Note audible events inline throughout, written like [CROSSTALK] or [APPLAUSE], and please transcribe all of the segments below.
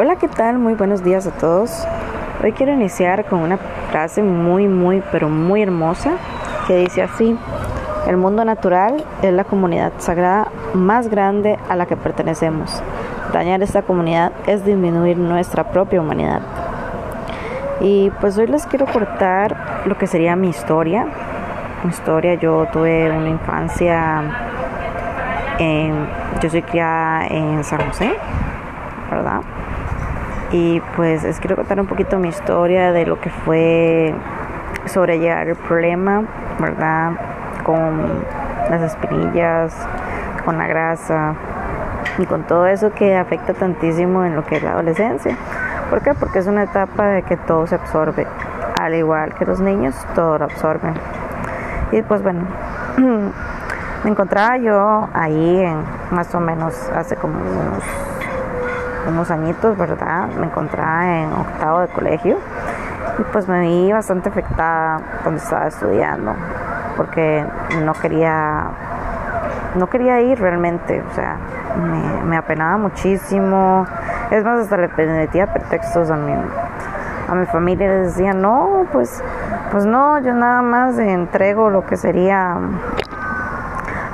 Hola, ¿qué tal? Muy buenos días a todos. Hoy quiero iniciar con una frase muy, muy, pero muy hermosa que dice así, el mundo natural es la comunidad sagrada más grande a la que pertenecemos. Dañar esta comunidad es disminuir nuestra propia humanidad. Y pues hoy les quiero cortar lo que sería mi historia. Mi historia, yo tuve una infancia, en, yo soy criada en San José, ¿verdad? Y pues les quiero contar un poquito mi historia de lo que fue sobrellevar el problema, ¿verdad? Con las espinillas, con la grasa y con todo eso que afecta tantísimo en lo que es la adolescencia. ¿Por qué? Porque es una etapa de que todo se absorbe, al igual que los niños, todo lo absorben. Y pues bueno, [CLEARS THROAT] me encontraba yo ahí en más o menos hace como unos unos añitos, ¿verdad? Me encontraba en octavo de colegio y pues me vi bastante afectada cuando estaba estudiando porque no quería no quería ir realmente, o sea, me, apenaba muchísimo. Es más, hasta le metía pretextos a mi, a mi familia, les decía, no, pues, pues no, yo nada más entrego lo que sería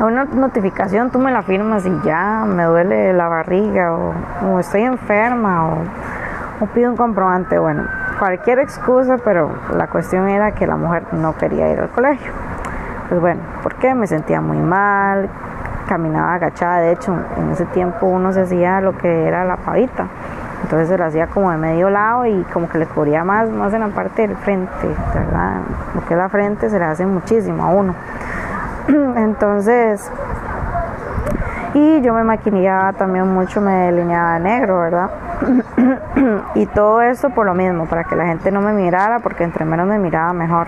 una notificación tú me la firmas y ya me duele la barriga o, estoy enferma o, pido un comprobante. Bueno, cualquier excusa, pero la cuestión era que la mujer no quería ir al colegio. Pues bueno, ¿por qué? Me sentía muy mal, caminaba agachada. De hecho, en ese tiempo uno se hacía lo que era la pavita. Entonces se lo hacía como de medio lado y como que le cubría más, más en la parte del frente, ¿verdad? Lo que es la frente se le hace muchísimo a uno. [CLEARS THROAT] Entonces, y yo me maquillaba también mucho, me delineaba negro, ¿verdad? [CLEARS THROAT] y todo eso por lo mismo, para que la gente no me mirara, porque entre menos me miraba mejor.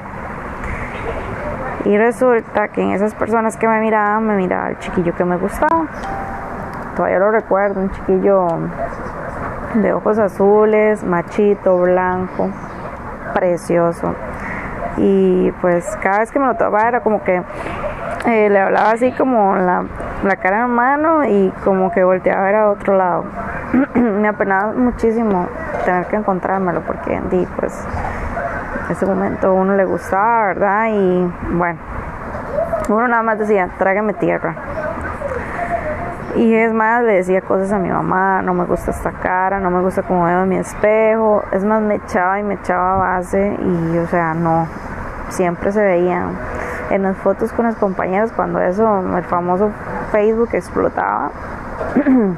Y resulta que en esas personas que me miraban, me miraba el chiquillo que me gustaba. Todavía lo recuerdo, un chiquillo de ojos azules, machito, blanco, precioso. Y pues cada vez que me lo topaba era como que eh, le hablaba así como la, cara en mano y como que volteaba a ver a otro lado. [CLEARS THROAT] me apenaba muchísimo tener que encontrármelo porque di, pues en ese momento uno le gustaba, ¿verdad? Y bueno, uno nada más decía, trágame tierra. Y es más, le decía cosas a mi mamá, no me gusta esta cara, no me gusta cómo veo mi espejo. Es más, me echaba y me echaba base y, o sea, no, siempre se veían en las fotos con los compañeros cuando eso, el famoso Facebook explotaba. [CLEARS THROAT]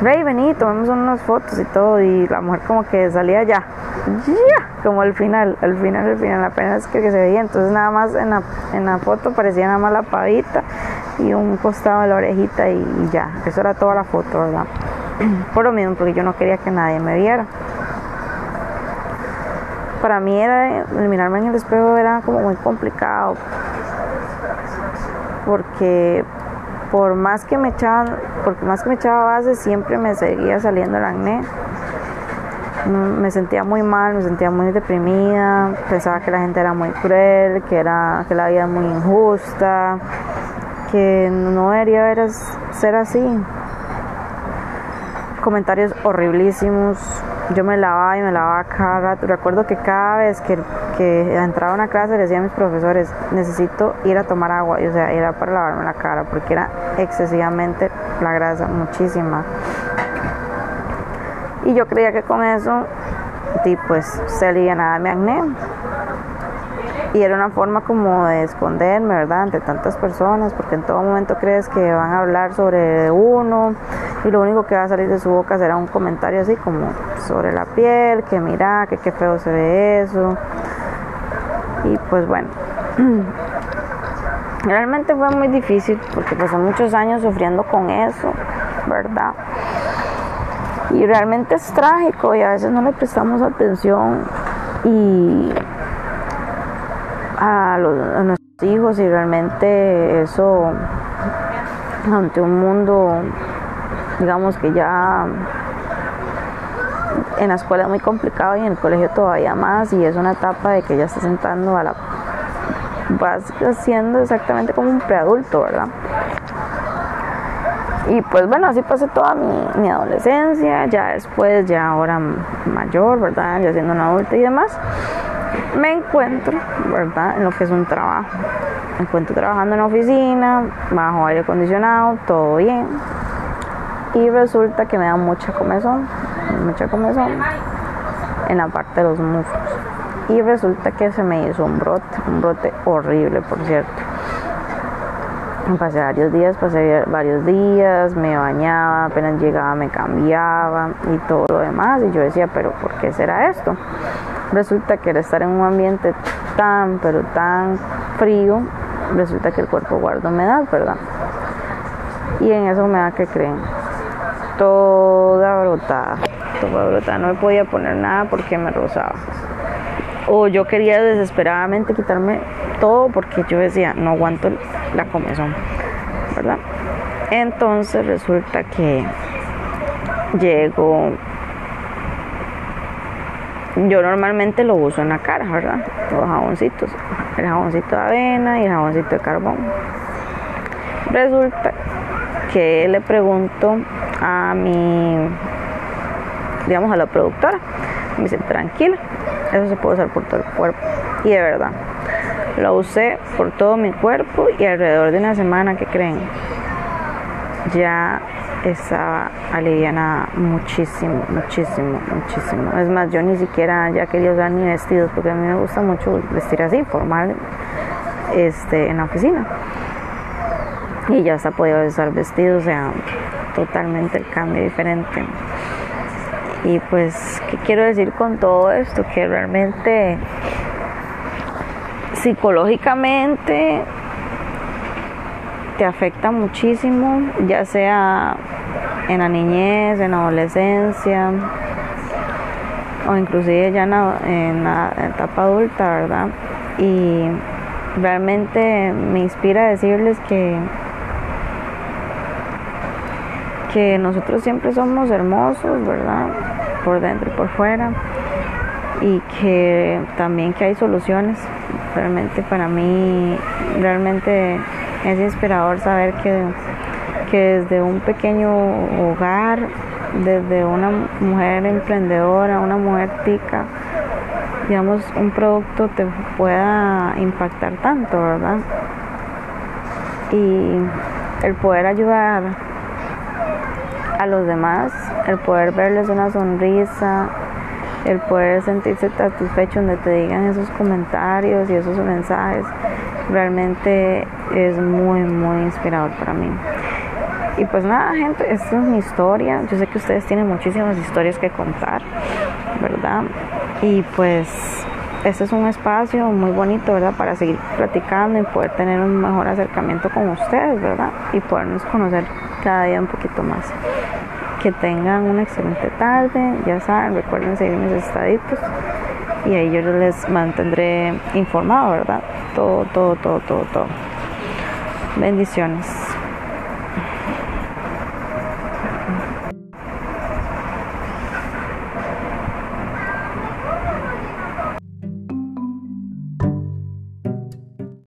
Rey, vení, tomemos unas fotos y todo, y la mujer como que salía ya, ya, como al final, al final, al final, apenas que, que se veía, entonces nada más en la, en la foto parecía nada más la pavita y un costado de la orejita y ya, eso era toda la foto, ¿verdad? [CLEARS THROAT] Por lo mismo, porque yo no quería que nadie me viera para mí era mirarme en el espejo era como muy complicado. Porque por más que me echaban porque más que me echaba base siempre me seguía saliendo el acné. Me sentía muy mal, me sentía muy deprimida, pensaba que la gente era muy cruel, que era que la vida era muy injusta, que no debería ser así. Comentarios horriblísimos, yo me lavaba y me lavaba cada rato. Recuerdo que cada vez que, entraba a una clase le decía a mis profesores, necesito ir a tomar agua, y, o sea, era para lavarme la cara, porque era excesivamente la grasa, muchísima. Y yo creía que con eso, pues se alivianaba mi acné. Y era una forma como de esconderme, ¿verdad? Ante tantas personas, porque en todo momento crees que van a hablar sobre uno y lo único que va a salir de su boca será un comentario así como sobre la piel, que mira, que qué feo se ve eso. Y pues bueno, [CLEARS THROAT] realmente fue muy difícil porque pasó muchos años sufriendo con eso, ¿verdad? Y realmente es trágico y a veces no le prestamos atención y a, los, a nuestros hijos y realmente eso ante un mundo digamos que ya en la escuela es muy complicado y en el colegio todavía más y es una etapa de que ya estás entrando a la vas siendo exactamente como un preadulto, ¿verdad? Y pues bueno, así pasé toda mi, adolescencia, ya después, ya ahora mayor, ¿verdad? Ya siendo una adulta y demás, me encuentro, ¿verdad? En lo que es un trabajo. Me encuentro trabajando en oficina, bajo aire acondicionado, todo bien. Y resulta que me da mucha comezón, mucha comezón en la parte de los muslos. Y resulta que se me hizo un brote, un brote horrible, por cierto Pasé varios días, pasé varios días, me bañaba, apenas llegaba me cambiaba y todo lo demás. Y yo decía, pero ¿por qué será esto? Resulta que al estar en un ambiente tan, pero tan frío, resulta que el cuerpo guarda humedad, ¿verdad? Y en eso me da que creen. Toda brotada, toda brotada. No me podía poner nada porque me rozaba. O yo quería desesperadamente quitarme todo porque yo decía, no aguanto la comezón, ¿verdad? Entonces resulta que llego, yo normalmente lo uso en la cara, ¿verdad? Los jaboncitos, el jaboncito de avena y el jaboncito de carbón. Resulta que le pregunto a mi, digamos, a la productora, me dice, tranquila, eso se puede usar por todo el cuerpo. Y de verdad, lo usé por todo mi cuerpo y alrededor de una semana, ¿qué creen? Ya estaba aliviada muchísimo, muchísimo, muchísimo. Es más, yo ni siquiera ya quería usar ni vestidos porque a mí me gusta mucho vestir así, formal, este, en la oficina. Y ya hasta podía usar vestidos, o sea, totalmente el cambio diferente. Y pues, ¿qué quiero decir con todo esto? Que realmente psicológicamente te afecta muchísimo, ya sea en la niñez, en la adolescencia o inclusive ya en la, etapa adulta, ¿verdad? Y realmente me inspira a decirles que que nosotros siempre somos hermosos, ¿verdad? Por dentro y por fuera y que también que hay soluciones. Realmente para mí, realmente es inspirador saber que, que desde un pequeño hogar, desde una mujer emprendedora, una mujer tica, digamos, un producto te pueda impactar tanto, ¿verdad? Y el poder ayudar a los demás, el poder verles una sonrisa, el poder sentirse satisfecho donde te digan esos comentarios y esos mensajes, realmente es muy, muy inspirador para mí. Y pues nada, gente, esta es mi historia. Yo sé que ustedes tienen muchísimas historias que contar, ¿verdad? Y pues este es un espacio muy bonito, ¿verdad? Para seguir platicando y poder tener un mejor acercamiento con ustedes, ¿verdad? Y podernos conocer cada día un poquito más. Que tengan una excelente tarde, ya saben, recuerden seguir mis estaditos y ahí yo les mantendré informado, ¿verdad? Todo, todo, todo, todo, todo. Bendiciones.